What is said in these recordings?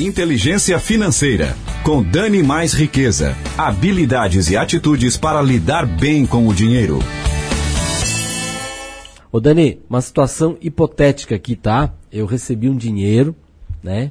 Inteligência Financeira, com Dani Mais Riqueza. Habilidades e atitudes para lidar bem com o dinheiro. Ô Dani, uma situação hipotética aqui, tá? Eu recebi um dinheiro, né?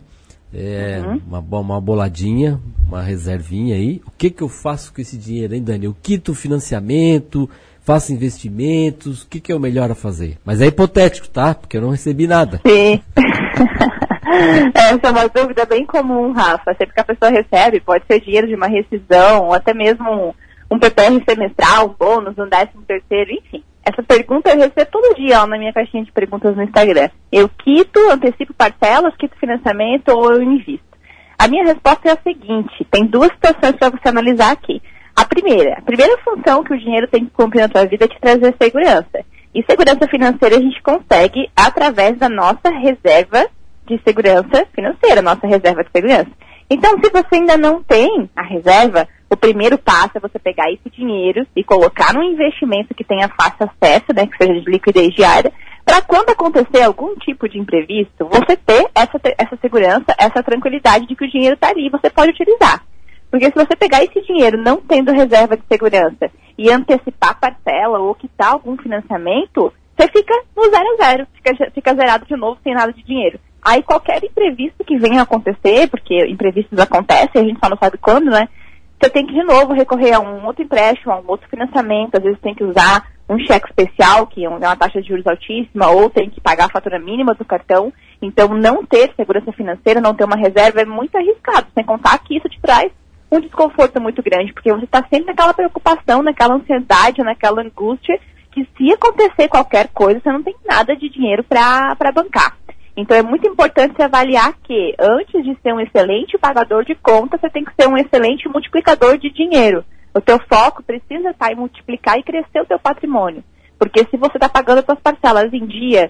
É, uhum. uma, uma boladinha, uma reservinha aí. O que que eu faço com esse dinheiro, hein, Dani? Eu quito o financiamento, faço investimentos, o que que é o melhor a fazer? Mas é hipotético, tá? Porque eu não recebi nada. Sim. Essa é uma dúvida bem comum, Rafa. Sempre que a pessoa recebe, pode ser dinheiro de uma rescisão, ou até mesmo um, um PPR semestral, um bônus, um décimo terceiro, enfim. Essa pergunta eu recebo todo dia ó, na minha caixinha de perguntas no Instagram. Eu quito, antecipo parcelas, quito financiamento ou eu invisto? A minha resposta é a seguinte: tem duas situações para você analisar aqui. A primeira, a primeira função que o dinheiro tem que cumprir na tua vida é te trazer segurança. E segurança financeira a gente consegue através da nossa reserva de segurança financeira, nossa reserva de segurança. Então, se você ainda não tem a reserva, o primeiro passo é você pegar esse dinheiro e colocar num investimento que tenha fácil acesso, né, que seja de liquidez diária, para quando acontecer algum tipo de imprevisto, você ter essa, essa segurança, essa tranquilidade de que o dinheiro está ali e você pode utilizar. Porque se você pegar esse dinheiro não tendo reserva de segurança e antecipar parcela ou quitar algum financiamento, você fica no zero a zero, fica, fica zerado de novo sem nada de dinheiro. Aí qualquer imprevisto que venha acontecer, porque imprevistos acontecem, a gente só não sabe quando, né? Você tem que de novo recorrer a um outro empréstimo, a um outro financiamento, às vezes tem que usar um cheque especial, que é uma taxa de juros altíssima, ou tem que pagar a fatura mínima do cartão. Então, não ter segurança financeira, não ter uma reserva é muito arriscado, sem contar que isso te traz um desconforto muito grande, porque você está sempre naquela preocupação, naquela ansiedade, naquela angústia, que se acontecer qualquer coisa, você não tem nada de dinheiro para bancar. Então é muito importante avaliar que antes de ser um excelente pagador de conta, você tem que ser um excelente multiplicador de dinheiro. O teu foco precisa estar em multiplicar e crescer o teu patrimônio. Porque se você está pagando as suas parcelas em dia,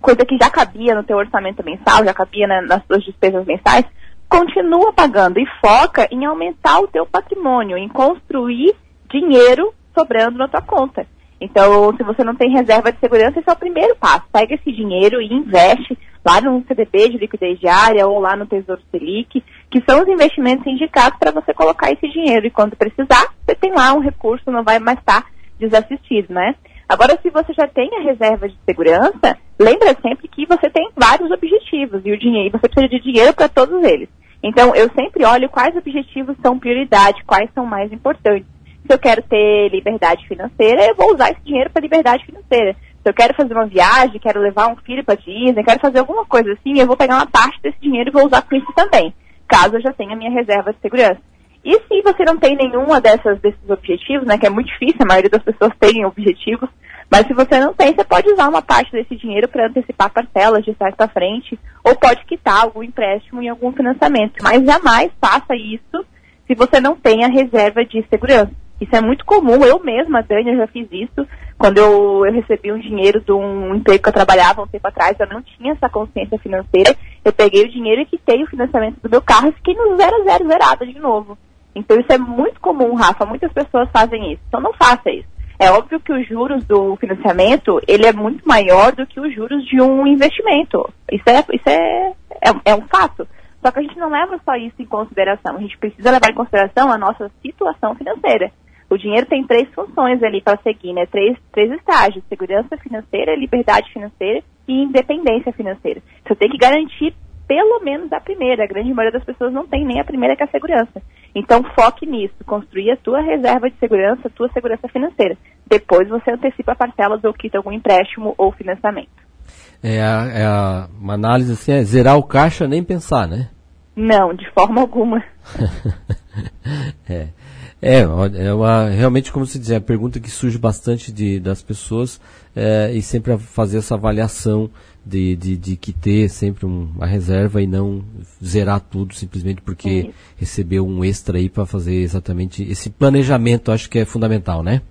coisa que já cabia no teu orçamento mensal, já cabia na, nas suas despesas mensais, continua pagando e foca em aumentar o teu patrimônio, em construir dinheiro sobrando na tua conta. Então, se você não tem reserva de segurança, esse é o primeiro passo. Pega esse dinheiro e investe lá no CDB de liquidez diária ou lá no Tesouro Selic, que são os investimentos indicados para você colocar esse dinheiro. E quando precisar, você tem lá um recurso, não vai mais estar desassistido, né? Agora, se você já tem a reserva de segurança, lembra sempre que você tem vários objetivos e o dinheiro, você precisa de dinheiro para todos eles. Então, eu sempre olho quais objetivos são prioridade, quais são mais importantes se eu quero ter liberdade financeira, eu vou usar esse dinheiro para liberdade financeira. Se eu quero fazer uma viagem, quero levar um filho para Disney, quero fazer alguma coisa assim, eu vou pegar uma parte desse dinheiro e vou usar com isso também, caso eu já tenha minha reserva de segurança. E se você não tem nenhuma dessas, desses objetivos, né, que é muito difícil, a maioria das pessoas tem objetivos, mas se você não tem, você pode usar uma parte desse dinheiro para antecipar parcelas de trás para frente, ou pode quitar algum empréstimo em algum financiamento. Mas jamais faça isso se você não tem a reserva de segurança. Isso é muito comum, eu mesma, Dani, já fiz isso. Quando eu, eu recebi um dinheiro de um emprego que eu trabalhava um tempo atrás, eu não tinha essa consciência financeira. Eu peguei o dinheiro e quitei o financiamento do meu carro e fiquei no zero zero zerada de novo. Então isso é muito comum, Rafa. Muitas pessoas fazem isso. Então não faça isso. É óbvio que os juros do financiamento, ele é muito maior do que os juros de um investimento. Isso é, isso é, é, é um fato. Só que a gente não leva só isso em consideração. A gente precisa levar em consideração a nossa situação financeira. O dinheiro tem três funções ali para seguir, né? Três, três estágios: segurança financeira, liberdade financeira e independência financeira. Você tem que garantir pelo menos a primeira. A grande maioria das pessoas não tem nem a primeira que é a segurança. Então foque nisso, construir a tua reserva de segurança, a tua segurança financeira. Depois você antecipa parcelas ou quita algum empréstimo ou financiamento. É, a, é uma análise assim, é zerar o caixa nem pensar, né? Não, de forma alguma. é. É, é uma, realmente, como se diz, é a pergunta que surge bastante de, das pessoas é, e sempre fazer essa avaliação de, de, de que ter sempre uma reserva e não zerar tudo simplesmente porque recebeu um extra aí para fazer exatamente esse planejamento, acho que é fundamental, né?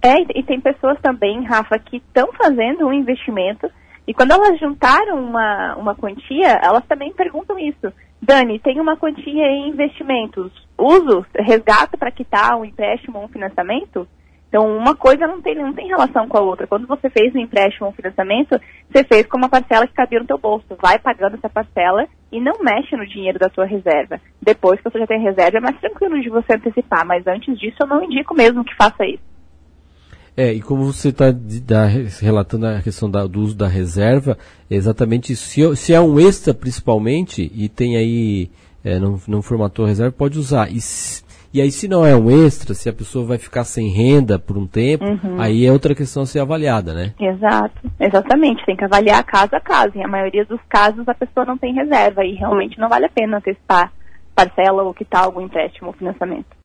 É, e tem pessoas também, Rafa, que estão fazendo um investimento e quando elas juntaram uma, uma quantia, elas também perguntam isso. Dani, tem uma quantia em investimentos. Uso, resgata para quitar um empréstimo ou um financiamento? Então, uma coisa não tem, não tem relação com a outra. Quando você fez um empréstimo ou um financiamento, você fez com uma parcela que cabia no teu bolso. Vai pagando essa parcela e não mexe no dinheiro da tua reserva. Depois que você já tem reserva, é mais tranquilo de você antecipar, mas antes disso eu não indico mesmo que faça isso. É, e como você está relatando a questão da, do uso da reserva, exatamente. Se, se é um extra, principalmente, e tem aí, é, não, não formatou a reserva, pode usar. E, e aí, se não é um extra, se a pessoa vai ficar sem renda por um tempo, uhum. aí é outra questão a ser avaliada, né? Exato, exatamente. Tem que avaliar caso a caso. Em a maioria dos casos, a pessoa não tem reserva e realmente não vale a pena antecipar parcela ou quitar algum empréstimo ou financiamento.